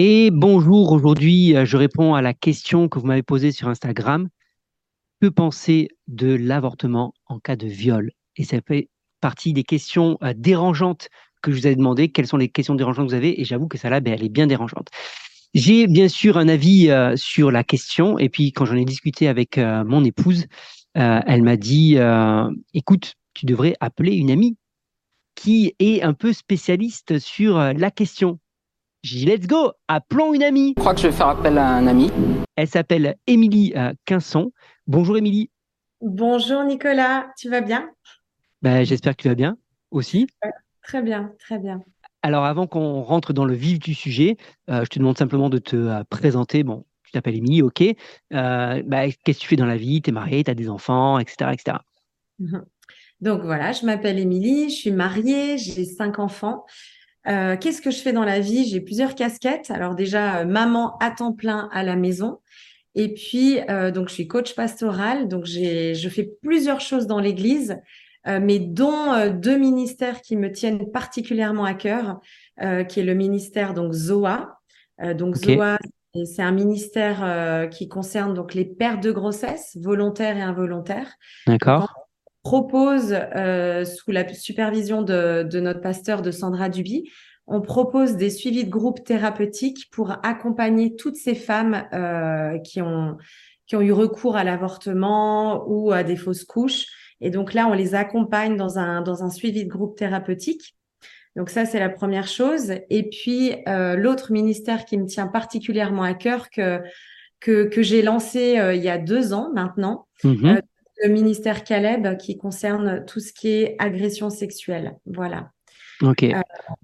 Et bonjour, aujourd'hui je réponds à la question que vous m'avez posée sur Instagram. Que penser de l'avortement en cas de viol? Et ça fait partie des questions dérangeantes que je vous ai demandé. Quelles sont les questions dérangeantes que vous avez? Et j'avoue que ça là, ben, elle est bien dérangeante. J'ai bien sûr un avis sur la question. Et puis quand j'en ai discuté avec mon épouse, elle m'a dit, écoute, tu devrais appeler une amie qui est un peu spécialiste sur la question. J'ai dit let's go, appelons une amie. Je crois que je vais faire appel à un ami. Elle s'appelle Émilie euh, Quinson. Bonjour Émilie. Bonjour Nicolas, tu vas bien? Ben, J'espère que tu vas bien aussi. très bien, très bien. Alors avant qu'on rentre dans le vif du sujet, euh, je te demande simplement de te euh, présenter. Bon, tu t'appelles Émilie, ok. Bah, qu'est-ce que tu fais dans la vie? Tu es mariée, tu as des enfants, etc. etc. Donc voilà, je m'appelle Émilie, je suis mariée, j'ai cinq enfants. Euh, qu'est-ce que je fais dans la vie? J'ai plusieurs casquettes. Alors déjà, euh, maman à temps plein à la maison. Et puis, euh, donc, je suis coach pastoral. Donc, je fais plusieurs choses dans l'Église, mais dont deux ministères qui me tiennent particulièrement à cœur, qui est le ministère donc ZOA. donc ZOA, c'est un ministère qui concerne donc les pertes de grossesse volontaires et involontaires. D'accord propose, euh, sous la supervision de, de, notre pasteur de Sandra Duby, on propose des suivis de groupe thérapeutiques pour accompagner toutes ces femmes euh, qui, ont, qui ont eu recours à l'avortement ou à des fausses couches. Et donc là, on les accompagne dans un, dans un suivi de groupe thérapeutique. Donc ça, c'est la première chose. Et puis, euh, l'autre ministère qui me tient particulièrement à cœur, que, que, que j'ai lancé euh, il y a deux ans maintenant, euh, le ministère Caleb qui concerne tout ce qui est agression sexuelle. Voilà. Ok. Euh,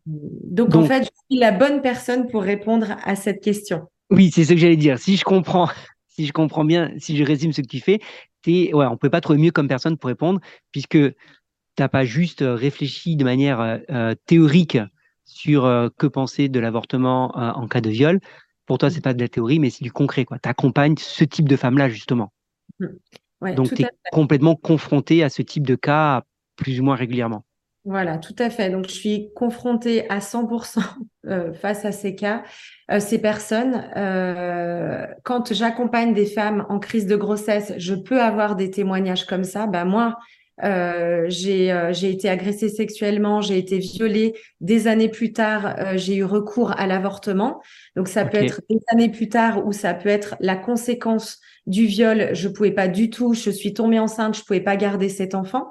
donc, en fait, je suis la bonne personne pour répondre à cette question. Oui, c'est ce que j'allais dire. Si je comprends, si je comprends bien, si je résume ce que tu fais, es, ouais, on ne peut pas trouver mieux comme personne pour répondre, puisque tu n'as pas juste réfléchi de manière euh, euh, théorique sur que penser de l'avortement en cas de viol. Pour toi, c'est pas de la théorie, mais c'est du concret. Tu accompagnes ce type de femme-là, justement. Donc, tu es complètement confronté à ce type de cas plus ou moins régulièrement. Voilà, tout à fait. Donc, je suis confrontée à 100% euh, face à ces cas, euh, ces personnes. Euh, quand j'accompagne des femmes en crise de grossesse, je peux avoir des témoignages comme ça. Bah, moi, j'ai j'ai été agressée sexuellement, j'ai été violée. Des années plus tard, j'ai eu recours à l'avortement. Donc, ça peut être des années plus tard ou ça peut être la conséquence du viol, je pouvais pas du tout, je suis tombée enceinte, je pouvais pas garder cet enfant.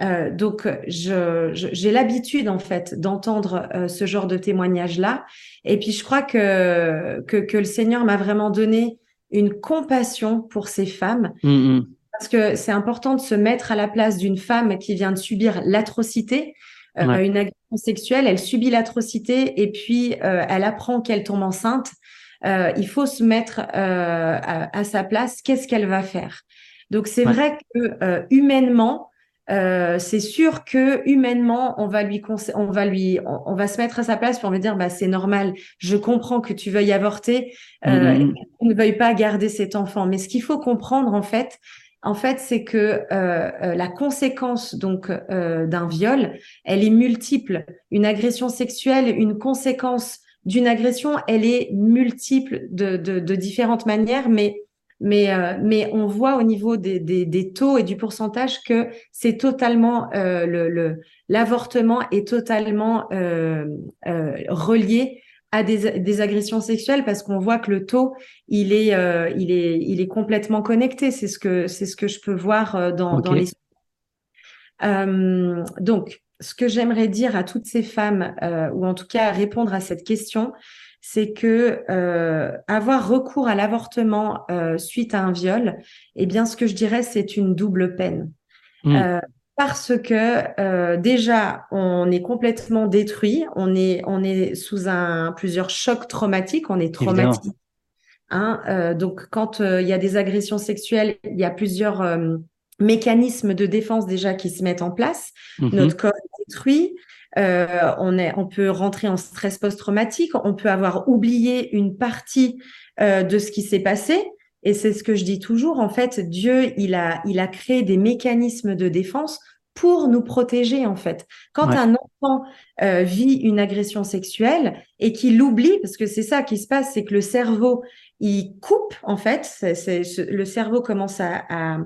Euh, donc, j'ai je, l'habitude en fait d'entendre euh, ce genre de témoignage-là. Et puis, je crois que que, que le Seigneur m'a vraiment donné une compassion pour ces femmes. Mm, mm. Parce que c'est important de se mettre à la place d'une femme qui vient de subir l'atrocité, euh, une agression sexuelle. Elle subit l'atrocité et puis euh, elle apprend qu'elle tombe enceinte. Euh, il faut se mettre à, sa place. Qu'est-ce qu'elle va faire? Donc c'est vrai que humainement, c'est sûr que humainement, on va lui, on va lui, on, va se mettre à sa place pour me dire, bah c'est normal. Je comprends que tu veuilles avorter, mmh ne veuille pas garder cet enfant. Mais ce qu'il faut comprendre en fait, en fait, c'est que la conséquence donc d'un viol, elle est multiple. Une agression sexuelle, une conséquence d'une agression, elle est multiple de, de, différentes manières, mais mais euh, mais on voit au niveau des, des, des, taux et du pourcentage que c'est totalement euh, le l'avortement est totalement euh, euh, relié à des, des, agressions sexuelles parce qu'on voit que le taux il est euh, il est il est complètement connecté c'est ce que c'est ce que je peux voir dans dans les donc ce que j'aimerais dire à toutes ces femmes, euh, ou en tout cas répondre à cette question, c'est que euh, avoir recours à l'avortement euh, suite à un viol, eh bien, ce que je dirais, c'est une double peine. Mmh. Parce que déjà, on est complètement détruit, on est, on est sous un plusieurs chocs traumatiques, on est traumatisé. Hein, donc, quand il y a des agressions sexuelles, il y a plusieurs mécanismes de défense déjà qui se mettent en place. Mhm. Notre corps est détruit. Euh, on, est, on peut rentrer en stress post-traumatique. On peut avoir oublié une partie euh, de ce qui s'est passé. Et c'est ce que je dis toujours. En fait, Dieu, il a, il a créé des mécanismes de défense pour nous protéger en fait. Quand un enfant euh, vit une agression sexuelle et qu'il l'oublie, parce que c'est ça qui se passe, c'est que le cerveau il coupe en fait, c'est, le cerveau commence à, à,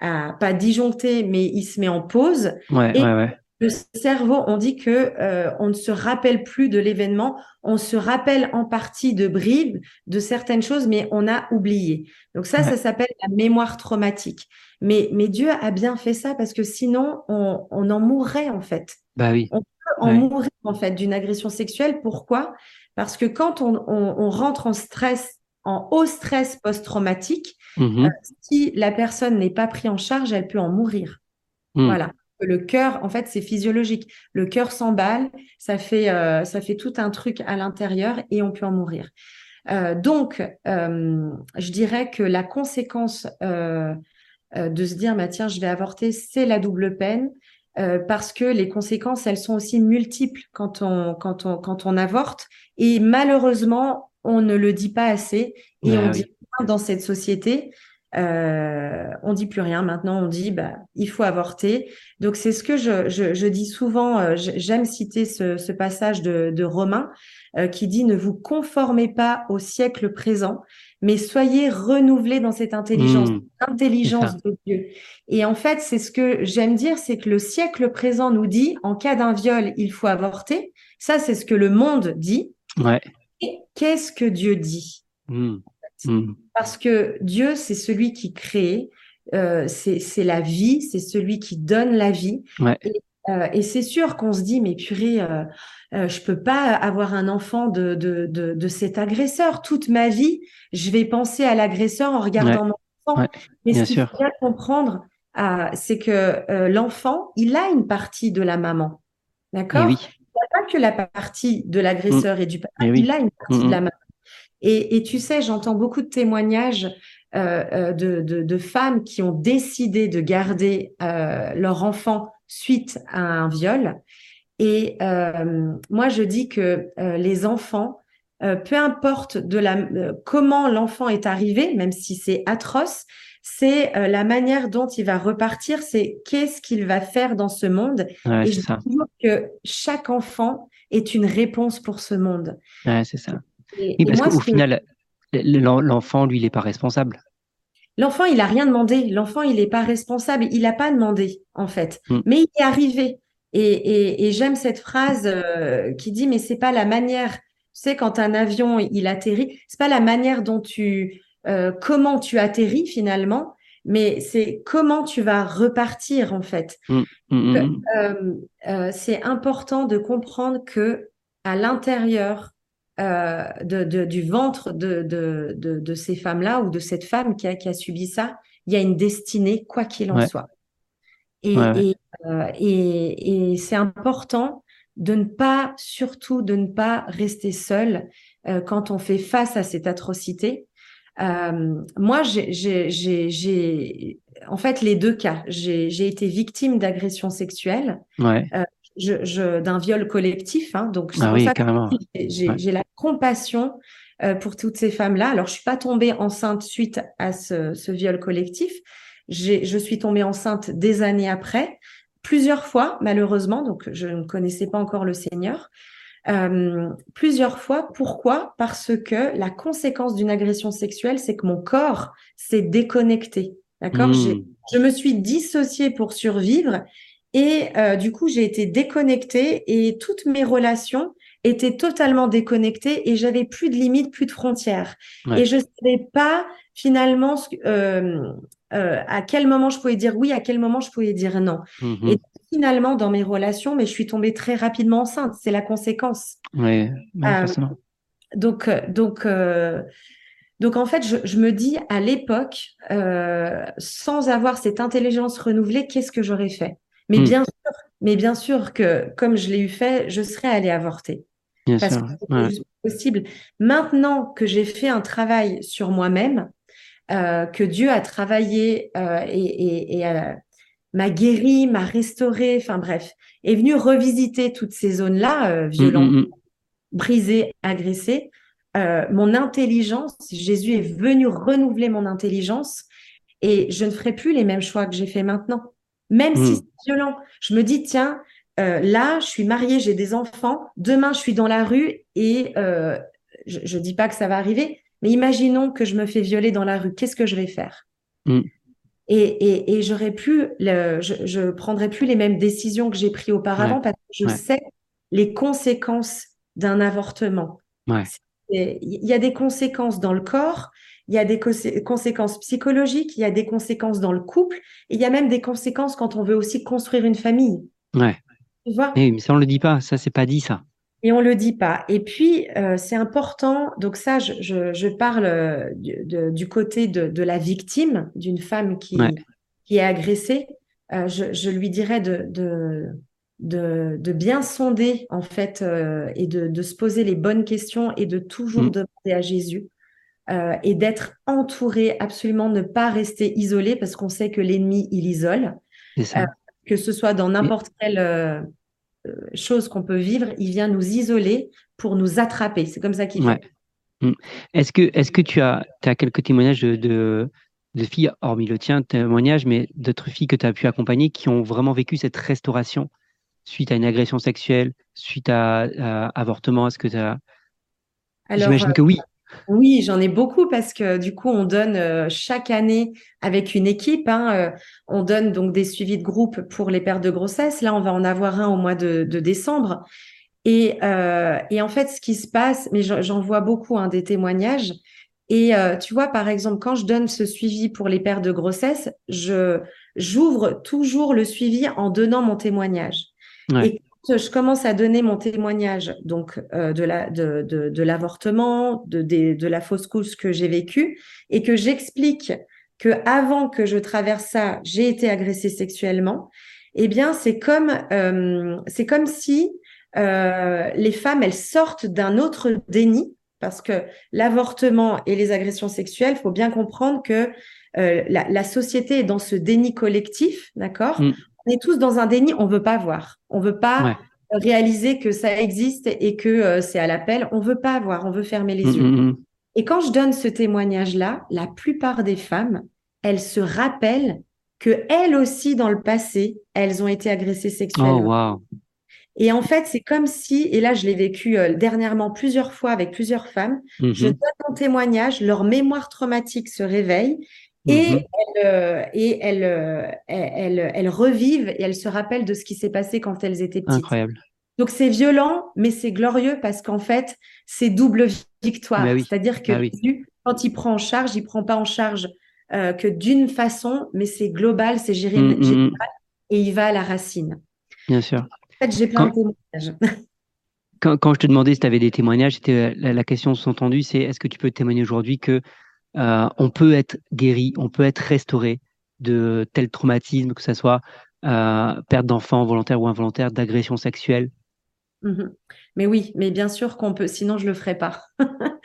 à, pas disjoncter, mais il se met en pause. Ouais, ouais, ouais le cerveau, on dit que euh, on ne se rappelle plus de l'événement, on se rappelle en partie de bribes, de certaines choses, mais on a oublié. Donc ça, ça s'appelle la mémoire traumatique. Mais, mais Dieu a bien fait ça parce que sinon, on, on en mourrait en fait. Bah oui. On peut en mourir en fait d'une agression sexuelle. Pourquoi? Parce que quand on, on, on, rentre en stress, en haut stress post-traumatique, mmh euh, si la personne n'est pas prise en charge, elle peut en mourir. Mmh. Voilà le cœur, en fait, c'est physiologique. Le cœur s'emballe, ça fait, euh, ça fait tout un truc à l'intérieur et on peut en mourir. Euh, donc, euh, je dirais que la conséquence de se dire, bah, tiens, je vais avorter, c'est la double peine. parce que les conséquences, elles sont aussi multiples quand on, quand on, quand on avorte. Et malheureusement, on ne le dit pas assez. Et on dit dans cette société, euh, on dit plus rien. Maintenant, on dit bah il faut avorter. Donc c'est ce que je, je, dis souvent. Euh, j'aime citer ce, passage de, de Romain euh, qui dit ne vous conformez pas au siècle présent, mais soyez renouvelés dans cette intelligence, mmh. intelligence de Dieu. Et en fait, c'est ce que j'aime dire, c'est que le siècle présent nous dit en cas d'un viol, il faut avorter. Ça, c'est ce que le monde dit. Ouais. Et qu'est-ce que Dieu dit? Mmh. Mmh. Parce que Dieu, c'est celui qui crée, euh, c'est la vie, c'est celui qui donne la vie. Euh, et, c'est sûr qu'on se dit, mais purée, euh, euh, je peux pas avoir un enfant de, de, de, cet agresseur. Toute ma vie, je vais penser à l'agresseur en regardant mon enfant. mais ce qu'il faut bien comprendre, c'est que l'enfant, il a une partie de la maman. D'accord? oui. Il n'a pas que la partie de l'agresseur et du papa, il a une partie de la maman. Et, tu sais, j'entends beaucoup de témoignages euh, euh, de, femmes qui ont décidé de garder euh, leur enfant suite à un viol. Et moi, je dis que les enfants, peu importe de la, comment l'enfant est arrivé, même si c'est atroce, c'est la manière dont il va repartir, c'est qu'est-ce qu'il va faire dans ce monde. et je dis que chaque enfant est une réponse pour ce monde. Ouais, c'est ça. Et, parce qu'au final, l'enfant, lui, il n'est pas responsable. L'enfant, il n'a rien demandé. L'enfant, il n'est pas responsable. Il n'a pas demandé, en fait. Mm. Mais il est arrivé. Et, j'aime cette phrase euh, qui dit, mais c'est pas la manière. Tu sais, quand un avion, il atterrit, c'est pas la manière dont tu, euh, comment tu atterris finalement, mais c'est comment tu vas repartir, en fait. Mm, mm, euh, c'est important de comprendre que à l'intérieur euh, de, du ventre de, de, ces femmes-là ou de cette femme qui a, qui a subi ça, il y a une destinée, quoi qu'il en soit. Euh, et, et, c'est important de ne pas, surtout de ne pas rester seul euh, quand on fait face à cette atrocité. moi, j'ai, en fait les deux cas. J'ai été victime d'agression sexuelle. Ouais je, d'un viol collectif. Hein, donc, ah oui, j'ai la compassion euh, pour toutes ces femmes-là. Alors, je suis pas tombée enceinte suite à ce, ce viol collectif. Je suis tombée enceinte des années après, plusieurs fois, malheureusement. Donc, je ne connaissais pas encore le Seigneur. Euh, plusieurs fois. Pourquoi? Parce que la conséquence d'une agression sexuelle, c'est que mon corps s'est déconnecté. D'accord? Mmh. Je me suis dissociée pour survivre et euh, du coup, j'ai été déconnectée et toutes mes relations étaient totalement déconnectées et j'avais plus de limites, plus de frontières. Et je savais pas finalement euh, euh, à quel moment je pouvais dire oui, à quel moment je pouvais dire non. Mmh et finalement, dans mes relations, mais je suis tombée très rapidement enceinte. C'est la conséquence. Oui, euh, donc, donc. Donc en fait, je, je me dis à l'époque, sans avoir cette intelligence renouvelée, qu'est-ce que j'aurais fait? Mais hmm. bien sûr, mais bien sûr que comme je l'ai eu fait, je serais allée avorter. Bien parce sûr. que c'est possible. Maintenant que j'ai fait un travail sur moi-même, euh, que Dieu a travaillé euh, et, et, et euh, m'a guéri, m'a restauré, enfin bref, est venu revisiter toutes ces zones-là violentes, hmm, hmm, brisées, agressées. Mon intelligence, Jésus est venu renouveler mon intelligence et je ne ferai plus les mêmes choix que j'ai fait maintenant. Même si hmm. c'est violent. Je me dis, tiens, euh, là, je suis mariée, j'ai des enfants, demain, je suis dans la rue et euh, je ne dis pas que ça va arriver, mais imaginons que je me fais violer dans la rue, qu'est-ce que je vais faire? Hmm. Et, et, et j'aurais plus, le, je, je prendrais plus les mêmes décisions que j'ai prises auparavant parce que je sais les conséquences d'un avortement. Il y a des conséquences dans le corps, il y a des conséquences psychologiques, il y a des conséquences dans le couple, et il y a même des conséquences quand on veut aussi construire une famille. Ouais. Tu vois? Mais ça, on le dit pas. Ça, c'est pas dit, ça. Et on le dit pas. Et puis, euh, c'est important. Donc ça, je, je, je parle euh, du, du côté de, de, la victime, d'une femme qui, qui est agressée. Euh, je, je, lui dirais de, de, de, de, bien sonder, en fait, euh, et de, de, se poser les bonnes questions et de toujours mm. demander à Jésus euh, et d'être entouré, absolument ne pas rester isolé parce qu'on sait que l'ennemi, il isole. Euh, que ce soit dans n'importe quelle euh, chose qu'on peut vivre, il vient nous isoler pour nous attraper. C'est comme ça qu'il fait. Mm. Est-ce que, tu as, as quelques témoignages de, de, filles, hormis le tien, témoignages, mais d'autres filles que tu as pu accompagner qui ont vraiment vécu cette restauration? Suite à une agression sexuelle, suite à, avortement Est-ce que tu as. J'imagine que oui. Oui, j'en ai beaucoup parce que du coup, on donne euh, chaque année avec une équipe, hein, euh, on donne donc des suivis de groupe pour les pères de grossesse. Là, on va en avoir un au mois de, décembre. Et, euh, et, en fait, ce qui se passe, mais j'en vois beaucoup hein, des témoignages. Et tu vois, par exemple, quand je donne ce suivi pour les pères de grossesse, je j'ouvre toujours le suivi en donnant mon témoignage. Et je commence à donner mon témoignage donc euh, de la de, de, de l'avortement, de, la fausse couche que j'ai vécue et que j'explique que avant que je traverse ça, j'ai été agressée sexuellement. Eh bien, c'est comme euh, c'est comme si euh, les femmes elles sortent d'un autre déni parce que l'avortement et les agressions sexuelles, faut bien comprendre que euh, la, la, société est dans ce déni collectif, d'accord? Mm on est tous dans un déni, on veut pas voir. On veut pas réaliser que ça existe et que euh, c'est à l'appel. On veut pas voir, on veut fermer les mm, yeux. Mm, mm. Et quand je donne ce témoignage-là, la plupart des femmes, elles se rappellent que elles aussi, dans le passé, elles ont été agressées sexuellement. Oh, et en fait, c'est comme si, et là, je l'ai vécu euh, dernièrement plusieurs fois avec plusieurs femmes, je mm-hmm. donne mon témoignage, leur mémoire traumatique se réveille et, mhm. elles, et elles, euh, elles, elles, revivent et elles se rappellent de ce qui s'est passé quand elles étaient petites. Incroyable. Donc c'est violent, mais c'est glorieux parce qu'en fait, c'est double victoire. Bah C'est-à-dire que bah quand il prend en charge, il prend pas en charge euh, que d'une façon, mais c'est global, c'est géré, mm, mm, mm. et il va à la racine. Bien sûr. En fait, j'ai plein de témoignages. Quand, quand, je te demandais si tu avais des témoignages, la, la, question sous-entendue, c'est est-ce que tu peux témoigner aujourd'hui que euh, on peut être guéri, on peut être restauré de tel traumatisme, que ce soit euh, perte d'enfant volontaire ou involontaire, d'agression sexuelle. Mhm. Mais oui, mais bien sûr qu'on peut, sinon je le ferai pas.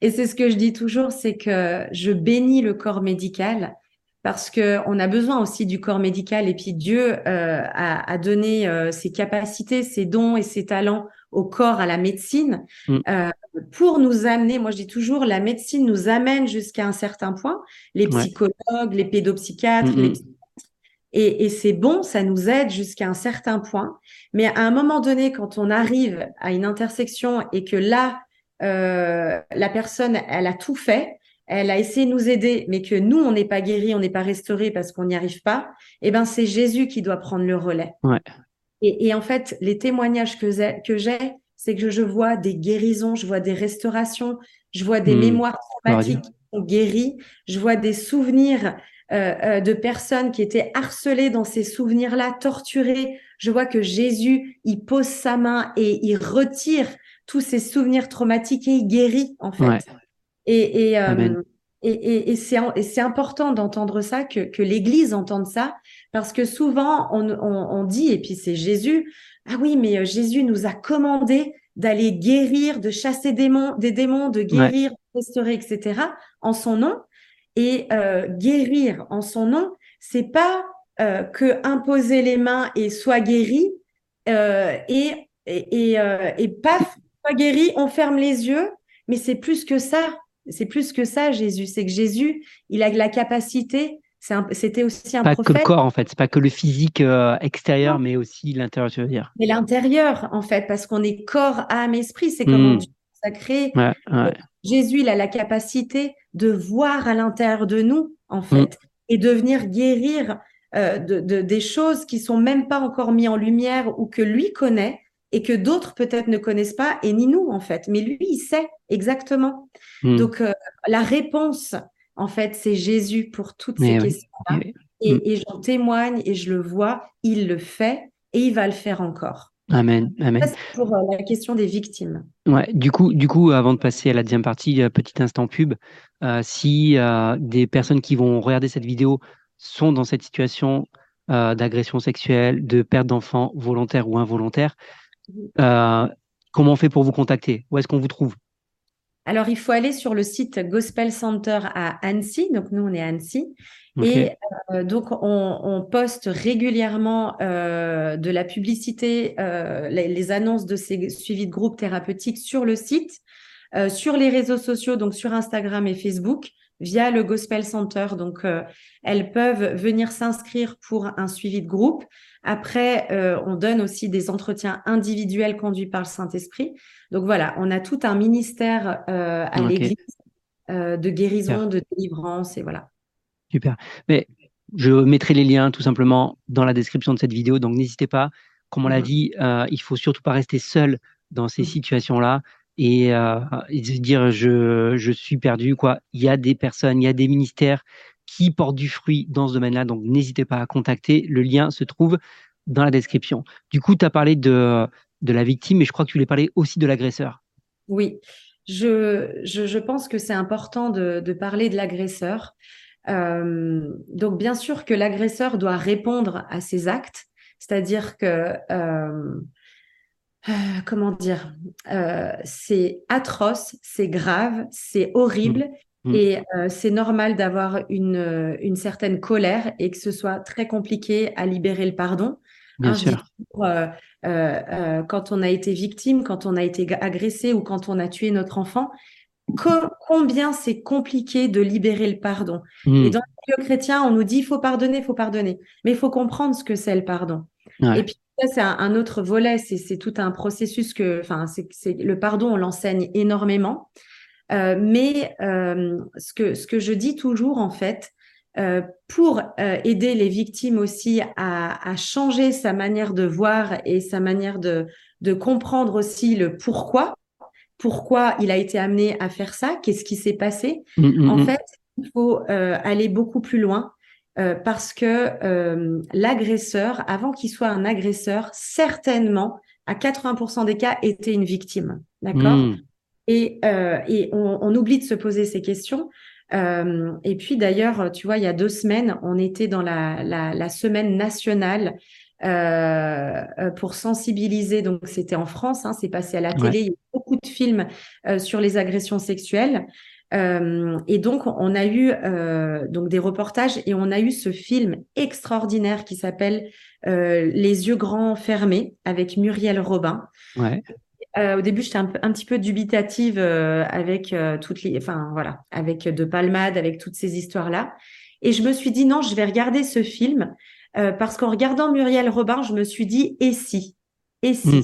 Et c'est ce que je dis toujours, c'est que je bénis le corps médical parce que on a besoin aussi du corps médical et puis Dieu euh, a, donné euh, ses capacités, ses dons et ses talents au corps, à la médecine, mm. euh, pour nous amener. Moi, je dis toujours, la médecine nous amène jusqu'à un certain point. Les psychologues, les pédopsychiatres, mm, mm. et, et c'est bon, ça nous aide jusqu'à un certain point. Mais à un moment donné, quand on arrive à une intersection et que là, la personne, elle a tout fait, elle a essayé de nous aider, mais que nous, on n'est pas guéri, on n'est pas restauré parce qu'on n'y arrive pas, eh ben, c'est Jésus qui doit prendre le relais. Et, en fait, les témoignages que j'ai, c'est que je vois des guérisons, je vois des restaurations, je vois des hmm. mémoires traumatiques qui sont guéries, je vois des souvenirs euh, euh, de personnes qui étaient harcelées dans ces souvenirs-là, torturées. Je vois que Jésus, il pose sa main et il retire tous ces souvenirs traumatiques et il guérit, en fait. Et, euh, et, c'est important d'entendre ça, que, que l'Église entende ça, parce que souvent on, on, on dit, et puis c'est Jésus, ah oui, mais euh, Jésus nous a commandé d'aller guérir, de chasser des démons, des démons de guérir, de restaurer, etc., en son nom. Et euh, guérir en son nom, c'est pas euh, que imposer les mains et soit guéri, euh, et, et, et, et paf, soit guéri, on ferme les yeux, mais c'est plus que ça c'est plus que ça, Jésus. C'est que Jésus, il a la capacité C'était aussi un pas prophète. Pas que le corps, en fait. C'est pas que le physique euh, extérieur, mais aussi l'intérieur, tu veux dire. Mais l'intérieur, en fait, parce qu'on est corps, âme, esprit. C'est comme mmh. sacré. Ouais, ouais. Jésus, il a la capacité de voir à l'intérieur de nous, en fait, mmh. et de venir guérir euh, de, de, des choses qui sont même pas encore mises en lumière ou que lui connaît et que d'autres peut-être ne connaissent pas, et ni nous, en fait. Mais lui, il sait exactement. Mmh. Donc, euh, la réponse, en fait, c'est Jésus pour toutes ces questions-là. Et, mm. et j'en témoigne et je le vois, il le fait et il va le faire encore. Amen. Amen. Ça, pour euh, la question des victimes. Ouais, du coup, du coup, avant de passer à la deuxième partie, euh, petit instant pub, si des personnes qui vont regarder cette vidéo sont dans cette situation d'agression sexuelle, de perte d'enfants volontaire ou involontaire, mm-hmm. comment on fait pour vous contacter? Où est-ce qu'on vous trouve? Alors, il faut aller sur le site Gospel Center à Annecy. Donc, nous, on est à Annecy. Et euh, donc, on, poste régulièrement euh, de la publicité, euh, les, annonces de ces suivis de groupes thérapeutiques sur le site, sur les réseaux sociaux, donc sur Instagram et Facebook, via le Gospel Center. Donc, elles peuvent venir s'inscrire pour un suivi de groupe. Après, on donne aussi des entretiens individuels conduits par le Saint-Esprit. Donc voilà, on a tout un ministère à l'Église de guérison, de délivrance et voilà. Super. Mais je mettrai les liens tout simplement dans la description de cette vidéo, donc n'hésitez pas. Comme on l'a mmh. dit, euh, il faut surtout pas rester seul dans ces mmh. situations-là et, euh, se dire je, je suis perdu. Quoi. Il y a des personnes, il y a des ministères qui portent du fruit dans ce domaine-là, donc n'hésitez pas à contacter. Le lien se trouve dans la description. Du coup, tu as parlé de, de la victime, mais je crois que tu voulais parler aussi de l'agresseur. Oui, je, je, je, pense que c'est important de, de parler de l'agresseur. Euh, donc, bien sûr que l'agresseur doit répondre à ses actes, c'est-à-dire que, euh, euh, comment dire, c'est atroce, c'est grave, c'est horrible. Mmh. Mmh. Et c'est normal d'avoir une, une certaine colère et que ce soit très compliqué à libérer le pardon. Bien sûr. quand on a été victime, quand on a été agressé ou quand on a tué notre enfant, combien c'est compliqué de libérer le pardon. Et dans le milieu chrétien, on nous dit il faut pardonner, il faut pardonner. Mais il faut comprendre ce que c'est le pardon. Et puis ça, c'est un, autre volet, c'est tout un processus que, enfin, c'est le pardon, on l'enseigne énormément. Euh, mais euh, ce, que, ce que je dis toujours, en fait, euh, pour aider les victimes aussi à, à, changer sa manière de voir et sa manière de, de comprendre aussi le pourquoi, pourquoi il a été amené à faire ça, qu'est-ce qui s'est passé. Mm, mm, en mm. fait, il faut euh, aller beaucoup plus loin euh, parce que euh, l'agresseur, avant qu'il soit un agresseur, certainement, à 80% des cas, était une victime. D'accord? Et, et on, on, oublie de se poser ces questions. et puis d'ailleurs, tu vois, il y a deux semaines, on était dans la, la, la semaine nationale euh, euh, pour sensibiliser. Donc, c'était en France, hein, c'est passé à la télé. Il y a beaucoup de films euh, sur les agressions sexuelles. Euh, et donc, on a eu euh, donc des reportages et on a eu ce film extraordinaire qui s'appelle Les yeux grands fermés avec Muriel Robin. Ouais. au début, j'étais un, un, petit peu dubitative avec toutes les, enfin voilà, avec De Palmade, avec toutes ces histoires-là. Et je me suis dit non, je vais regarder ce film euh, parce qu'en regardant Muriel Robin, je me suis dit et si? Et si? Hmm.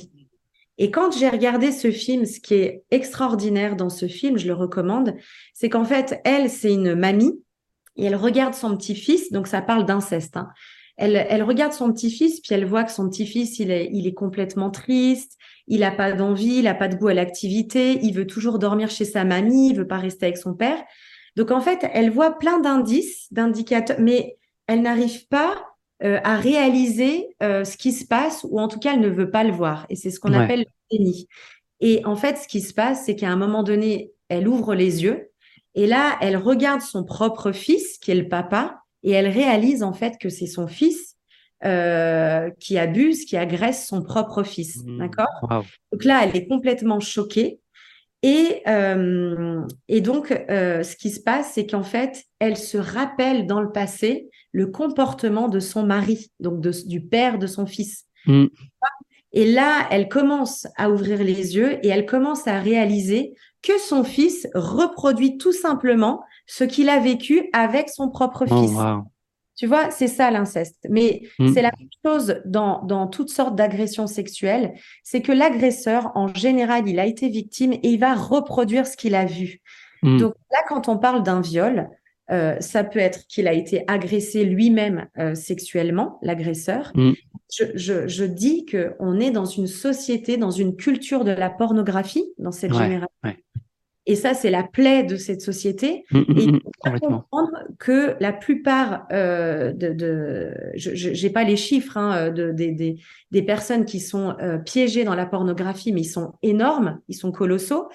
Et quand j'ai regardé ce film, ce qui est extraordinaire dans ce film, je le recommande, c'est qu'en fait, elle, c'est une mamie et elle regarde son petit-fils, donc ça parle d'inceste. Hein. Elle, elle, regarde son petit-fils, puis elle voit que son petit-fils, il est, il est complètement triste, il a pas d'envie, il a pas de goût à l'activité, il veut toujours dormir chez sa mamie, il veut pas rester avec son père. Donc en fait, elle voit plein d'indices, d'indicateurs, mais elle n'arrive pas euh, à réaliser euh, ce qui se passe, ou en tout cas, elle ne veut pas le voir. Et c'est ce qu'on appelle le déni. Et en fait, ce qui se passe, c'est qu'à un moment donné, elle ouvre les yeux, et là, elle regarde son propre fils, qui est le papa, et elle réalise en fait que c'est son fils euh, qui abuse, qui agresse son propre fils. Mmh. D'accord? Donc là, elle est complètement choquée. Et, euh, et donc, euh, ce qui se passe, c'est qu'en fait, elle se rappelle dans le passé le comportement de son mari, donc de, du père de son fils. Mm. Et là, elle commence à ouvrir les yeux et elle commence à réaliser que son fils reproduit tout simplement ce qu'il a vécu avec son propre oh, fils. Tu vois, c'est ça l'inceste. Mais Mm. c'est la même chose dans, dans toutes sortes d'agressions sexuelles. C'est que l'agresseur, en général, il a été victime et il va reproduire ce qu'il a vu. Mm. Donc là, quand on parle d'un viol, euh, ça peut être qu'il a été agressé lui-même euh, sexuellement, l'agresseur. Mm. Je, je, je dis qu'on est dans une société, dans une culture de la pornographie, dans cette Ouais, génération. ouais. Et ça, c'est la plaie de cette société. Mm, mm, Et il faut comprendre que la plupart euh, de, de, je n'ai pas les chiffres hein, de, des- personnes qui sont euh, piégées dans la pornographie, mais ils sont énormes, ils sont colossaux.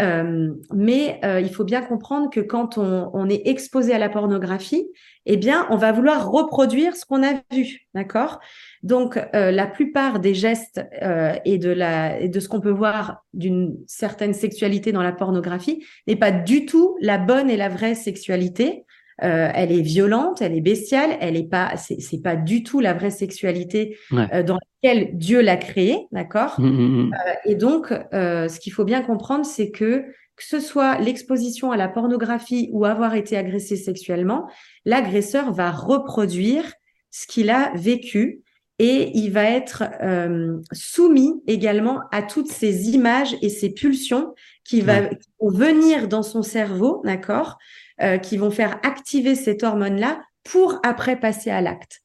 Euh, mais euh, il faut bien comprendre que quand on, on est exposé à la pornographie, eh bien, on va vouloir reproduire ce qu'on a vu, d'accord? Donc, euh, la plupart des gestes euh, et de la et de ce qu'on peut voir d'une certaine sexualité dans la pornographie n'est pas du tout la bonne et la vraie sexualité. Euh, elle est violente, elle est bestiale, elle est pas, c'est pas du tout la vraie sexualité Ouais. euh, dans laquelle Dieu l'a créée, d'accord? Mm, mm, mm. et donc, euh, ce qu'il faut bien comprendre, c'est que que ce soit l'exposition à la pornographie ou avoir été agressé sexuellement, l'agresseur va reproduire ce qu'il a vécu et il va être euh, soumis également à toutes ces images et ces pulsions qui, va, qui vont venir dans son cerveau, d'accord, euh, qui vont faire activer cette hormone-là pour après passer à l'acte.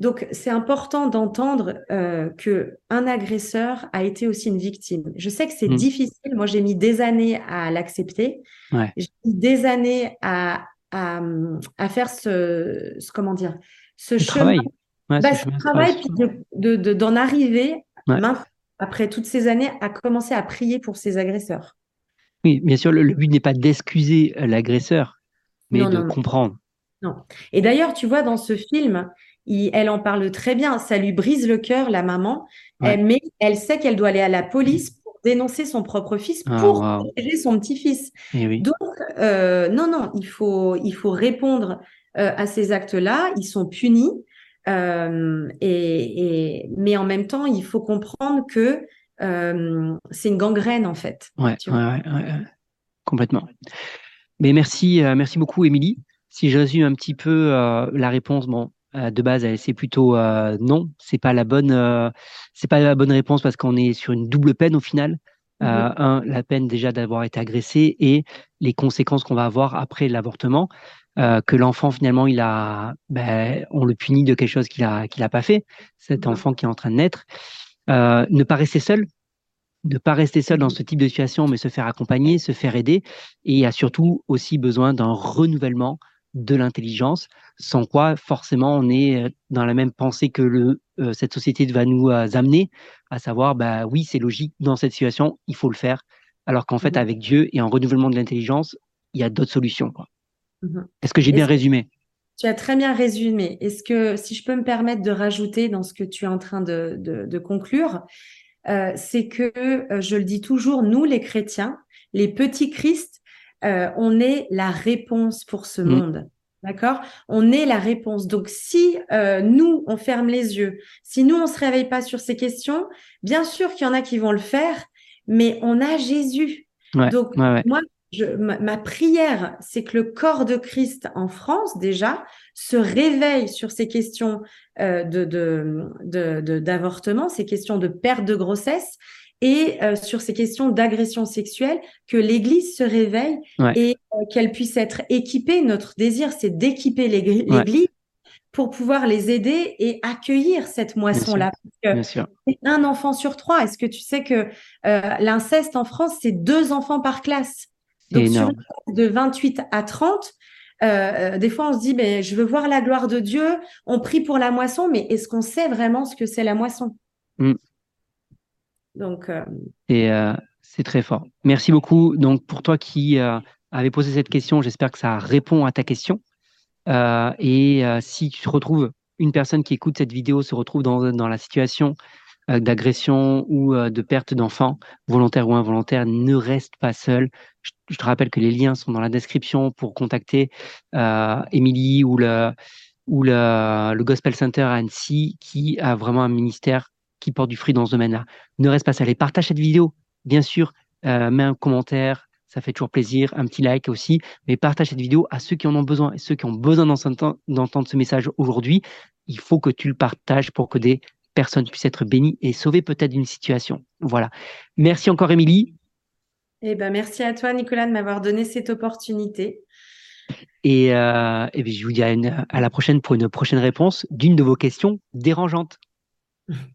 Donc, c'est important d'entendre euh, que un agresseur a été aussi une victime. Je sais que c'est Mm. difficile. Moi, j'ai mis des années à l'accepter. Ouais. J'ai mis des années à, à, à faire ce, ce- comment dire, ce chemin, travail. Ouais, bah, ce chemin de travail, travail. puis de, de- de- d'en arriver Ouais. maintenant, après toutes ces années, à commencer à prier pour ces agresseurs. Oui, bien sûr, le, le but n'est pas d'excuser euh, l'agresseur, mais Non, de non, comprendre. Non. Et d'ailleurs, tu vois, dans ce film, il- elle en parle très bien. Ça lui brise le cœur, la maman, Ouais. Mais elle sait qu'elle doit aller à la police pour dénoncer son propre fils Ah, pour protéger son petit-fils. Eh oui. Donc, euh, non, non, il faut, il faut répondre euh, à ces actes-là. Ils sont punis. Euh, et, et- mais en même temps, il faut comprendre que euh, c'est une gangrène, en fait. Ouais, ouais, ouais, complètement. Mais merci, euh, merci beaucoup, Émilie. Si je résume un petit peu la réponse, bon, de base, c'est plutôt non, c'est pas la bonne, c'est pas la bonne réponse parce qu'on est sur une double peine au final. Mhm. un, la peine déjà d'avoir été agressé et les conséquences qu'on va avoir après l'avortement. Euh, que l'enfant finalement il a, ben, on le punit de quelque chose qu'il a qu'il a pas fait. Cet Mhm. enfant qui est en train de naître, Euh, ne pas rester seul, ne pas rester seul dans Mhm. ce type de situation, mais se faire accompagner, se faire aider. Et il y a surtout aussi besoin d'un renouvellement de l'intelligence, sans quoi forcément on est euh, dans la même pensée que le, euh, cette société va nous euh, amener, à savoir, bah oui, c'est logique, dans cette situation, il faut le faire. Alors qu'en fait, Mhm. avec Dieu et en renouvellement de l'intelligence, il y a d'autres solutions. quoi. Mhm. Est-ce que j'ai bien résumé? tu as très bien résumé. Est-ce que, si je peux me permettre de rajouter dans ce que tu es en train de, de, de conclure, euh, c'est que, euh, je le dis toujours, nous les chrétiens, les petits Christ, euh, on est la réponse pour ce Mm. monde. D'accord? On est la réponse. Donc, si euh, nous, on ferme les yeux, si nous, on se réveille pas sur ces questions, bien sûr qu'il y en a qui vont le faire, mais on a Jésus. Ouais, Donc, ouais, ouais. moi, je, ma, ma prière, c'est que le corps de Christ en France, déjà, se réveille sur ces questions euh, de, de, de, de- d'avortement, ces questions de perte de grossesse et euh, sur ces questions d'agression sexuelle, que l'Église se réveille Ouais. et euh, qu'elle puisse être équipée. Notre désir, c'est d'équiper Ouais. l'Église pour pouvoir les aider et accueillir cette moisson-là. Parce que Bien sûr. c'est un enfant sur trois. Est-ce que tu sais que l'inceste en France, c'est deux enfants par classe? Donc, sur de 28 à 30, euh, euh, des fois, on se dit, mais je veux voir la gloire de Dieu, on prie pour la moisson, mais est-ce qu'on sait vraiment ce que c'est la moisson? Mm. Donc, euh, Et euh, c'est très fort. Merci beaucoup. Donc, pour toi qui avais posé cette question, j'espère que ça répond à ta question. Et si tu te retrouves, une personne qui écoute cette vidéo se retrouve dans, dans la situation d'agression ou euh, de perte d'enfant, volontaire ou involontaire, ne reste pas seul. Je, te rappelle que les liens sont dans la description pour contacter euh, Émilie ou le Gospel Center à Annecy qui a vraiment un ministère qui porte du fruit dans ce domaine-là. Ne reste pas seul et partage cette vidéo, bien sûr, euh, mets un commentaire, ça fait toujours plaisir. Un petit like aussi, mais partage cette vidéo à ceux qui en ont besoin et ceux qui ont besoin d'entendre ce message aujourd'hui. Il faut que tu le partages pour que des personnes puissent être bénies et sauvées peut-être d'une situation. Voilà. Merci encore, Émilie. Eh ben, merci à toi, Nicolas, de m'avoir donné cette opportunité. Et, euh, et je vous dis à, à la prochaine pour une prochaine réponse d'une de vos questions dérangeantes.